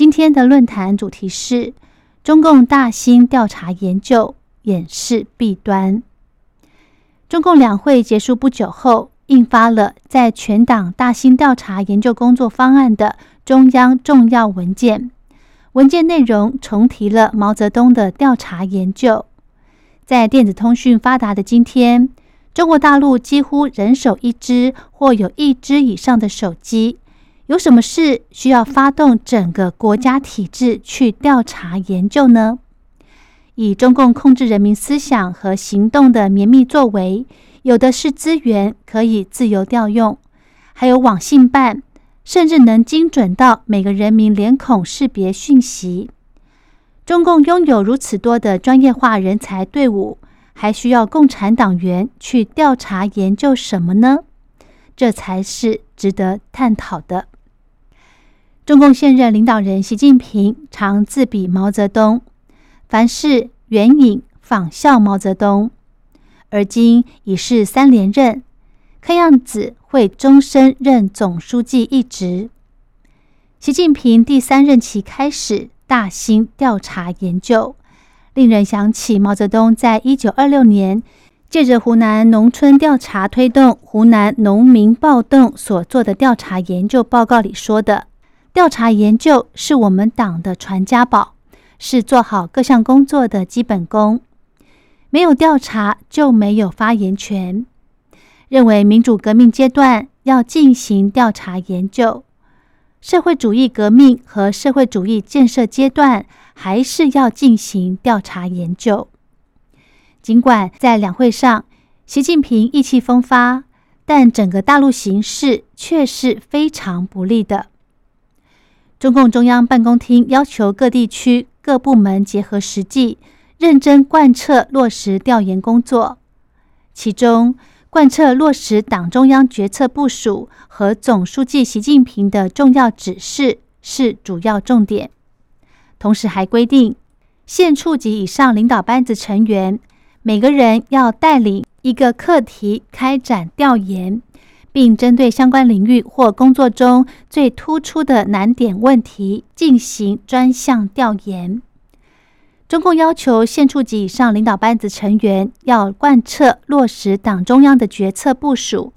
今天的论坛主题是中共大兴调查研究掩饰弊端。中共两会结束不久后，印发了在全党大兴调查研究工作方案的中央重要文件。文件内容重提了毛泽东的调查研究。在电子通讯发达的今天。中国大陆几乎人手一只或有一只以上的手机，有什么事需要发动整个国家体制去调查研究呢？以中共控制人民思想和行动的绵密作为，有的是资源可以自由调用，还有网信办，甚至能精准到每个人民脸孔识别讯息。中共拥有如此多的专业化人才队伍。还需要共产党员去调查研究什么呢？这才是值得探讨的。中共现任领导人习近平常自比毛泽东，凡事援引仿效毛泽东，而今已是三连任，看样子会终身任总书记一职。习近平第三任期开始大兴调查研究。令人想起毛泽东在一九二六年借着湖南农村调查推动湖南农民暴动所做的调查研究报告里说的：“调查研究是我们党的传家宝，是做好各项工作的基本功。没有调查就没有发言权。认为民主革命阶段要进行调查研究，社会主义革命和社会主义建设阶段。”还是要进行调查研究。尽管在两会上，习近平意气风发，但整个大陆形势却是非常不利的。中共中央办公厅要求各地区各部门结合实际，认真贯彻落实调研工作。其中，贯彻落实党中央决策部署和总书记习近平的重要指示是主要重点。同时还规定，县处级以上领导班子成员每个人要带领一个课题开展调研，并针对相关领域或工作中最突出的难点问题进行专项调研。中共要求县处级以上领导班子成员要贯彻落实党中央的决策部署，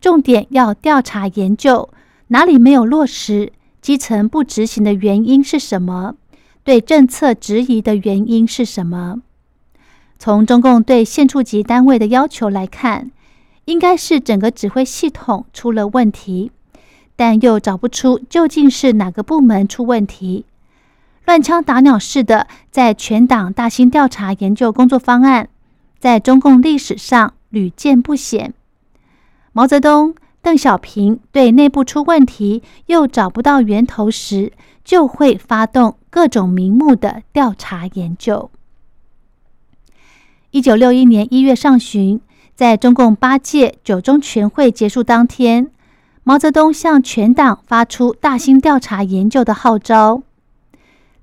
重点要调查研究哪里没有落实，基层不执行的原因是什么。对政策质疑的原因是什么？从中共对县处级单位的要求来看，应该是整个指挥系统出了问题，但又找不出究竟是哪个部门出问题，乱枪打鸟似的，在全党大兴调查研究工作方案，在中共历史上屡见不鲜。毛泽东、邓小平对内部出问题又找不到源头时，就会发动。各种名目的调查研究。一九六一年一月上旬，在中共八届九中全会结束当天，毛泽东向全党发出大兴调查研究的号召。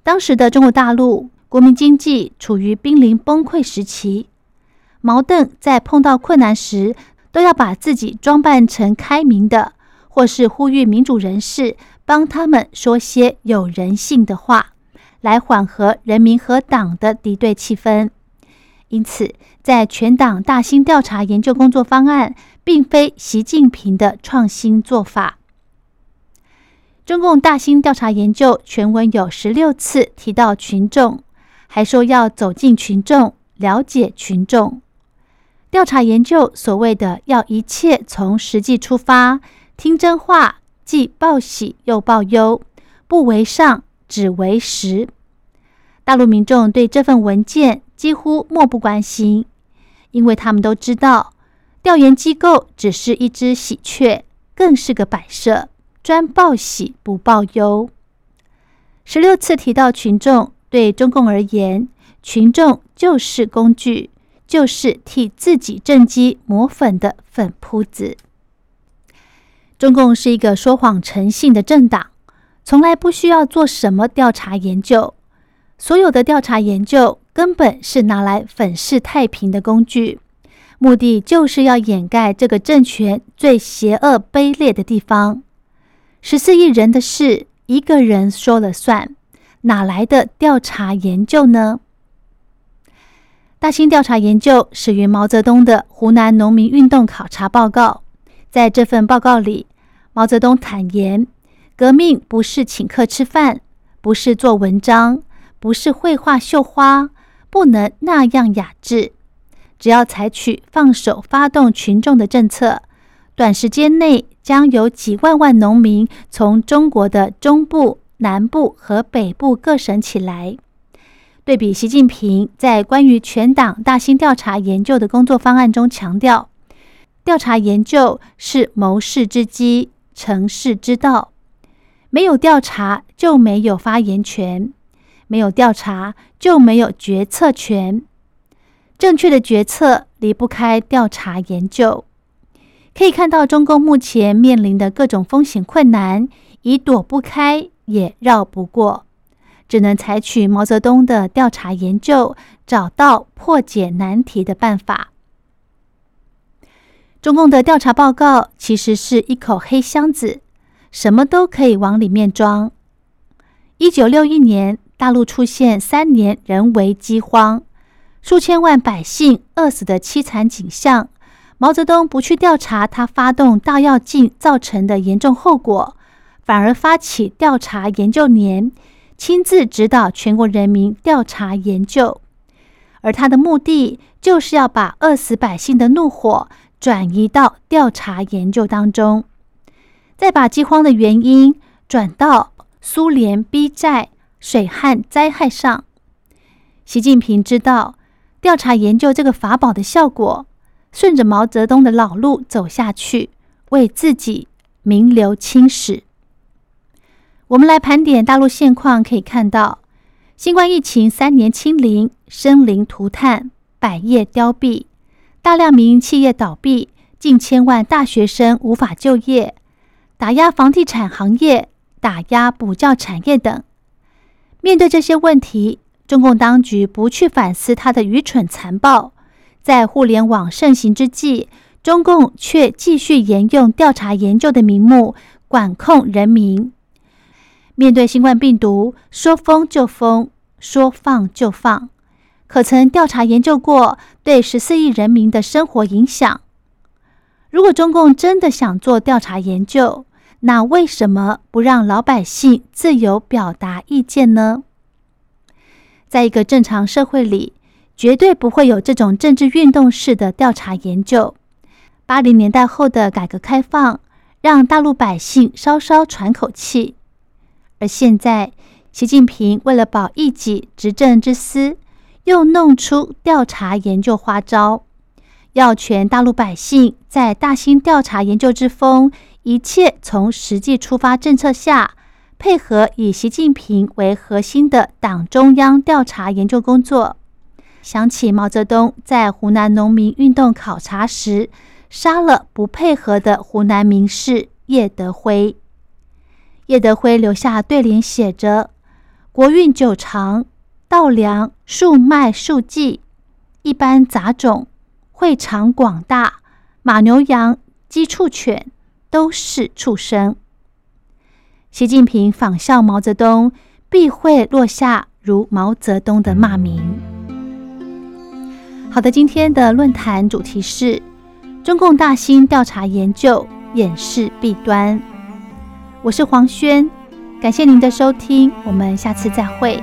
当时的中国大陆国民经济处于濒临崩溃时期，毛邓在碰到困难时，都要把自己装扮成开明的，或是呼吁民主人士帮他们说些有人性的话。来缓和人民和党的敌对气氛，因此，在全党大兴调查研究工作方案，并非习近平的创新做法。中共大兴调查研究全文有十六次提到群众，还说要走进群众，了解群众。调查研究所谓的要一切从实际出发，听真话，既报喜又报忧，不为上。只为实，大陆民众对这份文件几乎漠不关心，因为他们都知道，调研机构只是一只喜鹊，更是个摆设，专报喜不报忧。十六次提到群众，对中共而言，群众就是工具，就是替自己政绩抹粉的粉扑子。中共是一个说谎成性的政党，从来不需要做什么调查研究，所有的调查研究根本是拿来粉饰太平的工具，目的就是要掩盖这个政权最邪恶卑劣的地方。十四亿人的事，一个人说了算，哪来的调查研究呢？大兴调查研究始于毛泽东的《湖南农民运动考察报告》，在这份报告里。毛泽东坦言，革命不是请客吃饭，不是做文章，不是绘画绣花，不能那样雅致。只要采取放手发动群众的政策，短时间内将有几万万农民从中国的中部、南部和北部各省起来。对比习近平在关于全党大兴调查研究的工作方案中强调，调查研究是谋事之基。成事之道，没有调查就没有发言权，没有调查就没有决策权。正确的决策离不开调查研究。可以看到，中共目前面临的各种风险困难，已躲不开也绕不过，只能采取毛泽东的调查研究，找到破解难题的办法。中共的调查报告其实是一口黑箱子，什么都可以往里面装。一九六一年，大陆出现三年人为饥荒，数千万百姓饿死的凄惨景象。毛泽东不去调查他发动大跃进造成的严重后果，反而发起调查研究年，亲自指导全国人民调查研究，而他的目的就是要把饿死百姓的怒火。转移到调查研究当中，再把饥荒的原因转到苏联逼债、水旱灾害上。习近平知道调查研究这个法宝的效果，顺着毛泽东的老路走下去，为自己名留青史。我们来盘点大陆现况，可以看到，新冠疫情三年清零，生灵涂炭，百业凋敝。大量民营企业倒闭，近千万大学生无法就业，打压房地产行业，打压补教产业等。面对这些问题，中共当局不去反思他的愚蠢残暴，在互联网盛行之际，中共却继续沿用调查研究的名目管控人民。面对新冠病毒，说封就封，说放就放。可曾调查研究过对十四亿人民的生活影响？如果中共真的想做调查研究，那为什么不让老百姓自由表达意见呢？在一个正常社会里，绝对不会有这种政治运动式的调查研究。八零年代后的改革开放，让大陆百姓稍稍喘口气，而现在，习近平为了保一己执政之私。又弄出调查研究花招，要全大陆百姓在大兴调查研究之风，一切从实际出发政策下，配合以习近平为核心的党中央调查研究工作。想起毛泽东在湖南农民运动考察时，杀了不配合的湖南名士叶德辉。叶德辉留下对联，写着：“国运久长。”稻粮树麦树稷，一般杂种，会场广大，马牛羊鸡畜犬都是畜生。习近平仿效毛泽东，必会落下如毛泽东的骂名。好的，今天的论坛主题是中共大兴调查研究掩饰弊端。我是黄轩，感谢您的收听，我们下次再会。